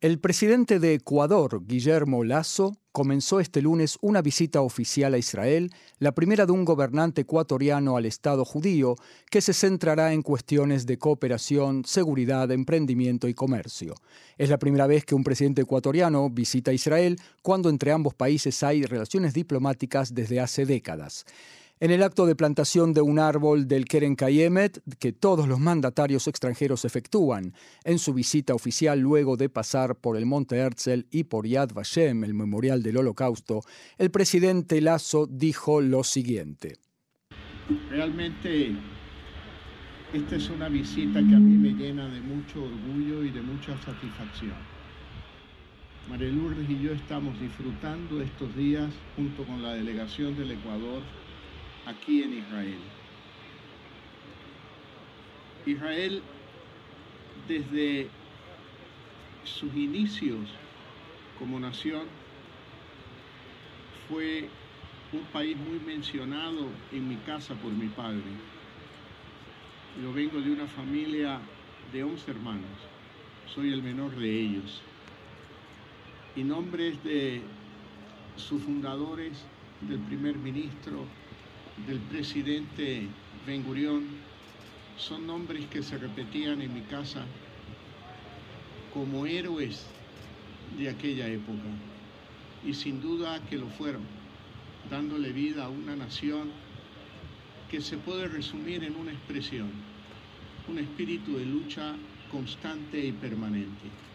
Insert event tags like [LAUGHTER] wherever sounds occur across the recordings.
El presidente de Ecuador, Guillermo Lasso, comenzó este lunes una visita oficial a Israel, la primera de un gobernante ecuatoriano al Estado judío, que se centrará en cuestiones de cooperación, seguridad, emprendimiento y comercio. Es la primera vez que un presidente ecuatoriano visita Israel cuando entre ambos países hay relaciones diplomáticas desde hace décadas en el acto de plantación de un árbol del Keren Kayemet que todos los mandatarios extranjeros efectúan en su visita oficial luego de pasar por el Monte Herzl y por Yad Vashem, el memorial del Holocausto, el presidente Lazo dijo lo siguiente. Realmente esta es una visita que a mí me llena de mucho orgullo y de mucha satisfacción. María Lourdes y yo estamos disfrutando estos días junto con la delegación del Ecuador aquí en Israel. Israel desde sus inicios como nación fue un país muy mencionado en mi casa por mi padre. Yo vengo de una familia de 11 hermanos, soy el menor de ellos. Y nombres de sus fundadores, del primer ministro, del presidente Ben Gurión son nombres que se repetían en mi casa como héroes de aquella época y sin duda que lo fueron, dándole vida a una nación que se puede resumir en una expresión, un espíritu de lucha constante y permanente.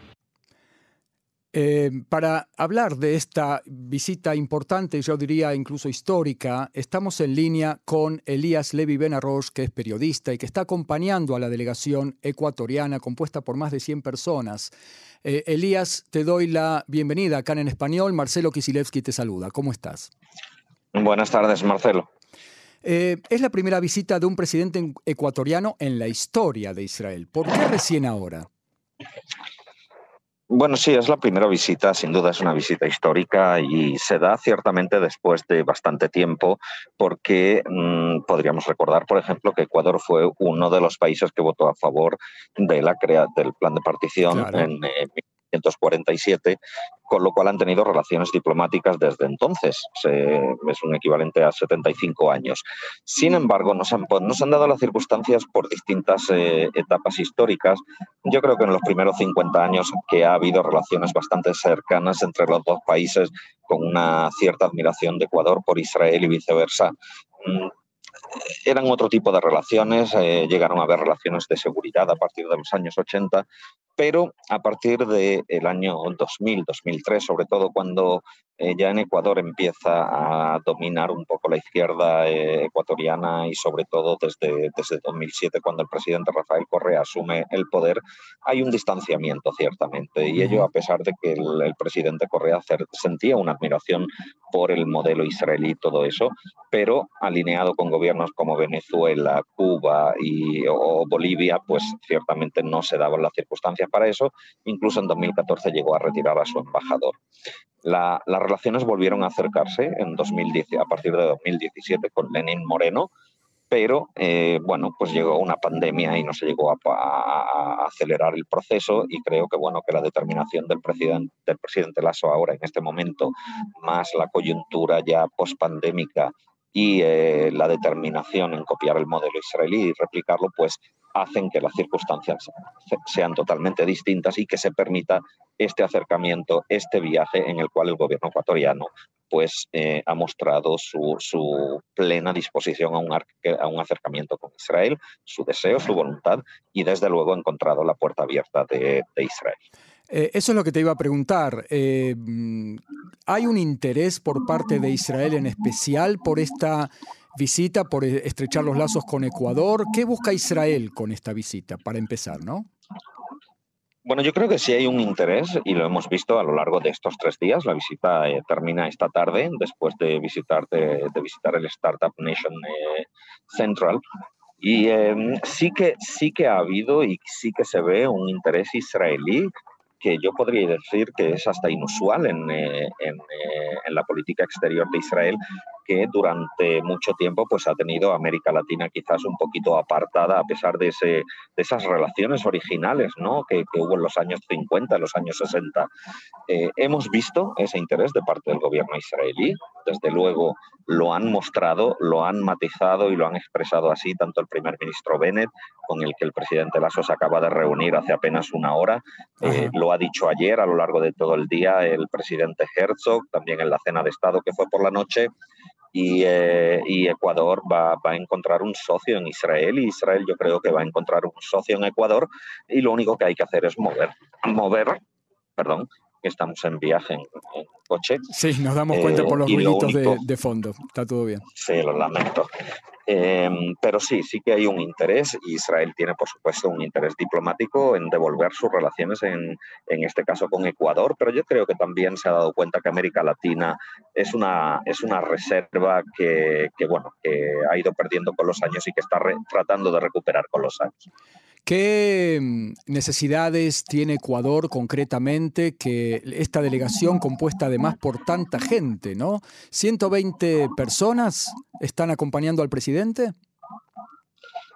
Eh, para hablar de esta visita importante, yo diría incluso histórica, estamos en línea con Elías Levi Benarroch, que es periodista y que está acompañando a la delegación ecuatoriana compuesta por más de 100 personas. Eh, Elías, te doy la bienvenida acá en español. Marcelo Kisilevsky te saluda. ¿Cómo estás? Buenas tardes, Marcelo. Eh, es la primera visita de un presidente ecuatoriano en la historia de Israel. ¿Por qué recién ahora? Bueno, sí, es la primera visita, sin duda es una visita histórica y se da ciertamente después de bastante tiempo porque mm, podríamos recordar, por ejemplo, que Ecuador fue uno de los países que votó a favor de la crea del plan de partición en, en 1947 con lo cual han tenido relaciones diplomáticas desde entonces. es un equivalente a 75 años. Sin embargo, nos han, nos han dado las circunstancias por distintas eh, etapas históricas. Yo creo que en los primeros 50 años que ha habido relaciones bastante cercanas entre los dos países, con una cierta admiración de Ecuador por Israel y viceversa mm, eran otro tipo de relaciones, eh, llegaron a haber relaciones de seguridad a partir de los años 80, pero a partir del año 2000, 2003, sobre todo cuando eh, ya en Ecuador empieza a dominar un poco la izquierda eh, ecuatoriana y sobre todo desde, desde 2007 cuando el presidente Rafael Correa asume el poder, hay un distanciamiento ciertamente. Y ello a pesar de que el, presidente Correa sentía una admiración por el modelo israelí y todo eso, pero alineado con gobiernos como Venezuela, Cuba y, o Bolivia, pues ciertamente no se daban las circunstancias para eso, incluso en 2014 llegó a retirar a su embajador. La, las relaciones volvieron a acercarse en 2010, a partir de 2017 con Lenin Moreno, pero eh, bueno, pues llegó una pandemia y no se llegó a, acelerar el proceso y creo que bueno que la determinación del presidente del presidente Lasso ahora en este momento más la coyuntura ya pospandémica y eh, la determinación en copiar el modelo israelí y replicarlo, pues hacen que las circunstancias sean totalmente distintas y que se permita este acercamiento, este viaje en el cual el gobierno ecuatoriano pues, eh, ha mostrado su, plena disposición a un, a un, acercamiento con Israel, su deseo, su voluntad y desde luego ha encontrado la puerta abierta de, Israel. Eh, eso es lo que te iba a preguntar. Eh, ¿Hay un interés por parte de Israel en especial por esta visita, por estrechar los lazos con Ecuador? ¿Qué busca Israel con esta visita, para empezar, no? Bueno, yo creo que sí hay un interés y lo hemos visto a lo largo de estos tres días. La visita eh, termina esta tarde después de visitar, de, visitar el Startup Nation eh, Central. Y em, sí, que, sí que ha habido y sí que se ve un interés israelí que yo podría decir que es hasta inusual en, en, en la política exterior de Israel, que durante mucho tiempo pues, ha tenido América Latina quizás un poquito apartada a pesar de, ese, de esas relaciones originales ¿no? que, hubo en los años 50, en los años 60. Eh, hemos visto ese interés de parte del gobierno israelí, desde luego lo han mostrado, lo han matizado y lo han expresado así tanto el primer ministro Bennett, con el que el presidente Lasso se acaba de reunir hace apenas una hora, eh, lo ha dicho ayer a lo largo de todo el día el presidente Herzog, también en la cena de Estado que fue por la noche, eh, y, Ecuador va, va, a encontrar un socio en Israel y Israel yo creo que va a encontrar un socio en Ecuador y lo único que hay que hacer es mover, mover, perdón, que estamos en viaje en, coche. Sí, nos damos cuenta por los eh, ruiditos de, de, fondo, está todo bien. Sí, lo lamento. Em, pero sí, sí que hay un interés. Israel tiene, por supuesto, un interés diplomático en devolver sus relaciones, en, en, este caso con Ecuador, pero yo creo que también se ha dado cuenta que América Latina es una, es una reserva que, que bueno, que ha ido perdiendo con los años y que está tratando de recuperar con los años. ¿Qué mm, necesidades tiene Ecuador concretamente que esta delegación compuesta además por tanta gente, ¿no? ¿120 personas están acompañando al presidente?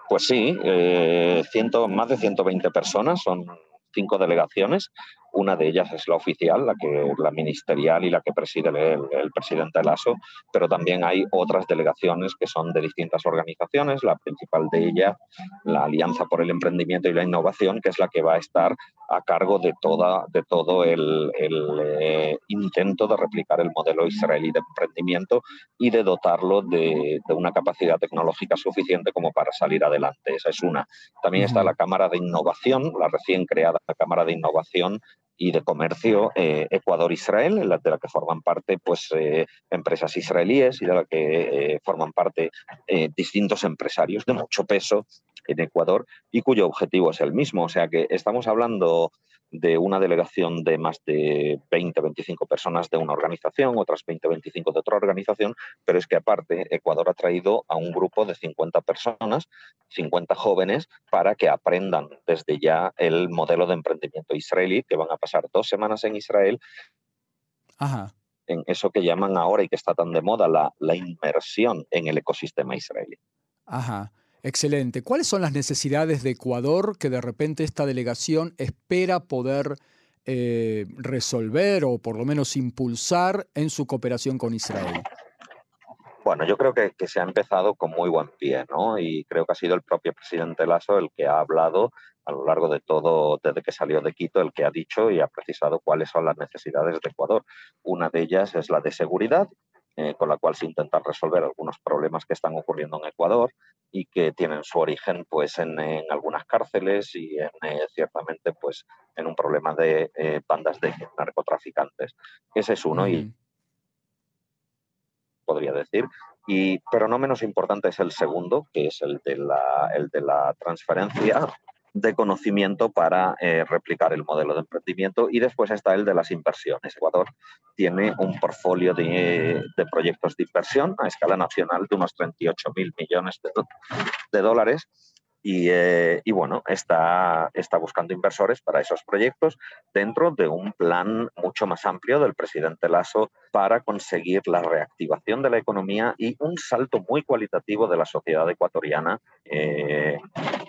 Pues sí, eh, ciento, más de 120 personas, son cinco delegaciones. Una de ellas es la oficial, la, que, la ministerial y la que preside el, el, presidente Lasso, pero también hay otras delegaciones que son de distintas organizaciones. La principal de ellas, la Alianza por el Emprendimiento y la Innovación, que es la que va a estar a cargo de, toda, de todo el, el eh, intento de replicar el modelo israelí de emprendimiento y de dotarlo de, de, una capacidad tecnológica suficiente como para salir adelante. Esa es una. También está la Cámara de Innovación, la recién creada Cámara de Innovación y de Comercio eh, Ecuador-Israel, de la que forman parte pues, eh, empresas israelíes y de la que eh, forman parte distintos empresarios de mucho peso en Ecuador y cuyo objetivo es el mismo. O sea que estamos hablando de una delegación de más de 20, 25 personas de una organización, otras 20, 25 de otra organización, pero es que aparte Ecuador ha traído a un grupo de 50 personas, 50 jóvenes, para que aprendan desde ya el modelo de emprendimiento israelí, que van a pasar dos semanas en Israel. Ajá. En eso que llaman ahora y que está tan de moda, la, la inmersión en el ecosistema israelí. Ajá. Excelente. ¿Cuáles son las necesidades de Ecuador que de repente esta delegación espera poder eh, resolver o por lo menos impulsar en su cooperación con Israel? Bueno, yo creo que, que, se ha empezado con muy buen pie, ¿no? Y creo que ha sido el propio presidente Lasso el que ha hablado a lo largo de todo, desde que salió de Quito, el que ha dicho y ha precisado cuáles son las necesidades de Ecuador. Una de ellas es la de seguridad, eh, con la cual se intentan resolver algunos problemas que están ocurriendo en Ecuador y que tienen su origen pues, en, en algunas cárceles y en, eh, ciertamente pues, en un problema de eh, bandas de narcotraficantes. Ese es uno uh -huh. y podría decir. Y, pero no menos importante es el segundo, que es el de la, el de la transferencia de conocimiento para eh, replicar el modelo de emprendimiento y después está el de las inversiones. Ecuador tiene un portfolio de, proyectos de inversión a escala nacional de unos 38 mil millones de dólares y, eh, y, bueno, está, está buscando inversores para esos proyectos dentro de un plan mucho más amplio del presidente Lasso para conseguir la reactivación de la economía y un salto muy cualitativo de la sociedad ecuatoriana, eh,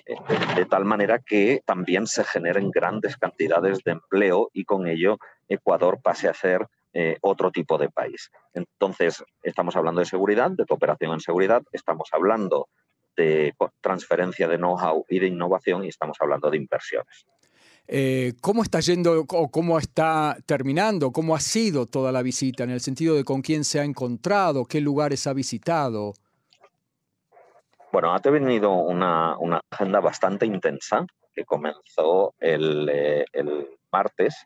de, de, tal manera que también se generen grandes cantidades de empleo y con ello Ecuador pase a ser eh, otro tipo de país. Entonces, estamos hablando de seguridad, de cooperación en seguridad, estamos hablando de transferencia de know-how y de innovación y estamos hablando de inversiones. Eh, ¿Cómo está yendo o cómo está terminando? ¿Cómo ha sido toda la visita en el sentido de con quién se ha encontrado? ¿Qué lugares ha visitado? Bueno, ha tenido una, una agenda bastante intensa que comenzó el, eh, el martes.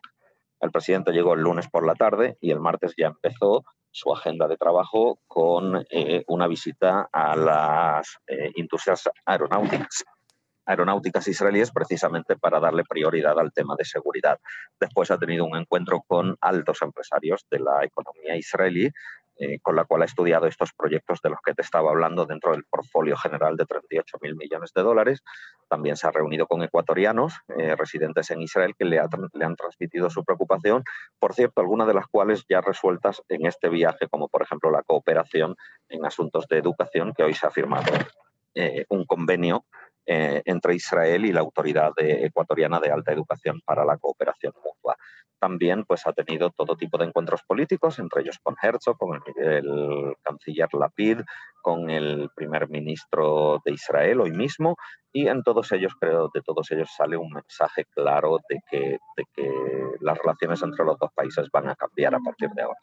El presidente llegó el lunes por la tarde y el martes ya empezó su agenda de trabajo con eh, una visita a las eh, industrias aeronáuticas aeronáuticas israelíes precisamente para darle prioridad al tema de seguridad. Después ha tenido un encuentro con altos empresarios de la economía israelí eh, con la cual ha estudiado estos proyectos de los que te estaba hablando dentro del portfolio general de 38 mil millones de dólares. También se ha reunido con ecuatorianos eh, residentes en Israel que le, han transmitido su preocupación, por cierto, algunas de las cuales ya resueltas en este viaje, como por ejemplo la cooperación en asuntos de educación, que hoy se ha firmado eh, un convenio entre Israel y la Autoridad Ecuatoriana de Alta Educación para la Cooperación Mutua también pues, ha tenido todo tipo de encuentros políticos, entre ellos con Herzog, con el, canciller Lapid, con el primer ministro de Israel hoy mismo, y en todos ellos, creo, de todos ellos sale un mensaje claro de que, de que las relaciones entre los dos países van a cambiar a partir de ahora.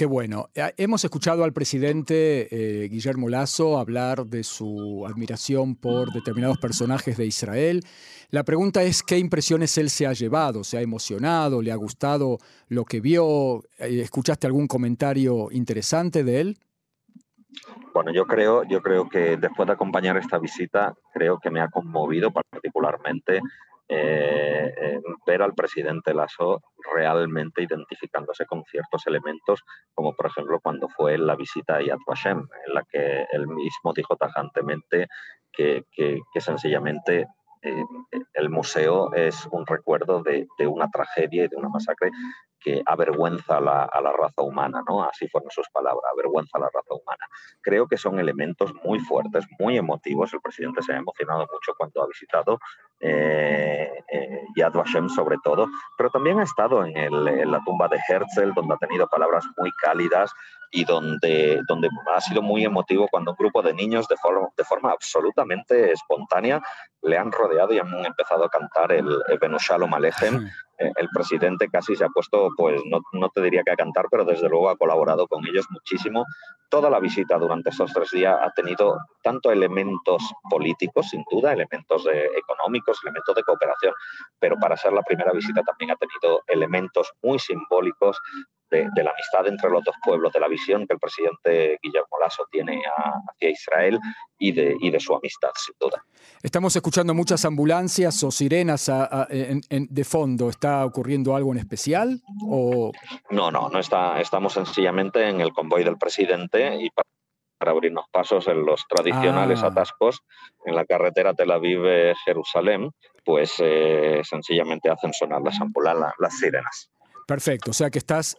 Qué bueno. Eh, hemos escuchado al presidente eh, Guillermo Lazo hablar de su admiración por determinados personajes de Israel. La pregunta es qué impresiones él se ha llevado, se ha emocionado, le ha gustado lo que vio. Eh, ¿Escuchaste algún comentario interesante de él? Bueno, yo creo, yo creo que después de acompañar esta visita, creo que me ha conmovido particularmente eh, ver al presidente Lasso realmente identificándose con ciertos elementos, como por ejemplo cuando fue la visita a Yad Vashem, en la que él mismo dijo tajantemente que, que, sencillamente eh, el museo es un recuerdo de, de, una tragedia y de una masacre que avergüenza a la, a la, raza humana, ¿no? Así fueron sus palabras, avergüenza a la raza humana. Creo que son elementos muy fuertes, muy emotivos. El presidente se ha emocionado mucho cuando ha visitado eh, eh, Yad Vashem sobre todo, pero también ha estado en, la tumba de Herzl, donde ha tenido palabras muy cálidas y donde, donde ha sido muy emotivo cuando un grupo de niños de forma, absolutamente espontánea le han rodeado y han empezado a cantar el, el Shalom Alejem, eh, [LAUGHS] el presidente casi se ha puesto, pues no, no, te diría que a cantar, pero desde luego ha colaborado con ellos muchísimo. Toda la visita durante estos tres días ha tenido tanto elementos políticos, sin duda, elementos económicos, elementos de cooperación, pero para ser la primera visita también ha tenido elementos muy simbólicos de, la amistad entre los dos pueblos, de la visión que el presidente Guillermo Lasso tiene hacia Israel y de, y de su amistad, sin duda. Estamos escuchando muchas ambulancias o sirenas de fondo. ¿Está ocurriendo algo en especial? O... No, no, no está. Estamos sencillamente en el convoy del presidente y para abrirnos pasos en los tradicionales ah. atascos en la carretera Tel Aviv-Jerusalén, pues eh, sencillamente hacen sonar las ambulancias, las sirenas. Perfecto, o sea que estás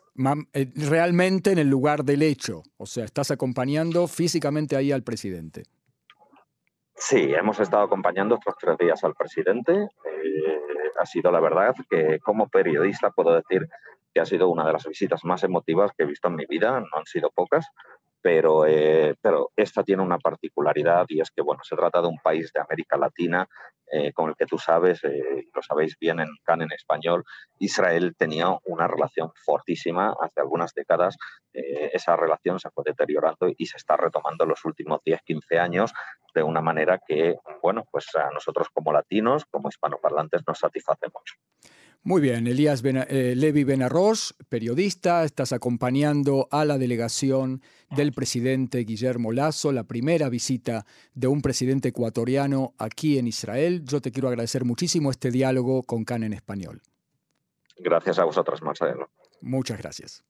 eh, realmente en el lugar del hecho, o sea, estás acompañando físicamente ahí al presidente. Sí, hemos estado acompañando estos tres días al presidente. Eh, ha sido la verdad que como periodista puedo decir que ha sido una de las visitas más emotivas que he visto en mi vida, no han sido pocas, pero, eh, pero esta tiene una particularidad y es que bueno, se trata de un país de América Latina eh, con el que tú sabes, eh, lo sabéis bien en CAN en español, Israel tenía una relación fortísima hace algunas décadas. esa relación se fue deteriorando y se está retomando en los últimos 10, 15 años de una manera que, bueno, pues a nosotros como latinos, como hispanoparlantes, nos satisface mucho. Muy bien, Elías eh, Levi Benarroz, periodista, estás acompañando a la delegación del presidente Guillermo Lazo, la primera visita de un presidente ecuatoriano aquí en Israel. Yo te quiero agradecer muchísimo este diálogo con CAN en español. Gracias a vosotros, Marcelo. Muchas gracias.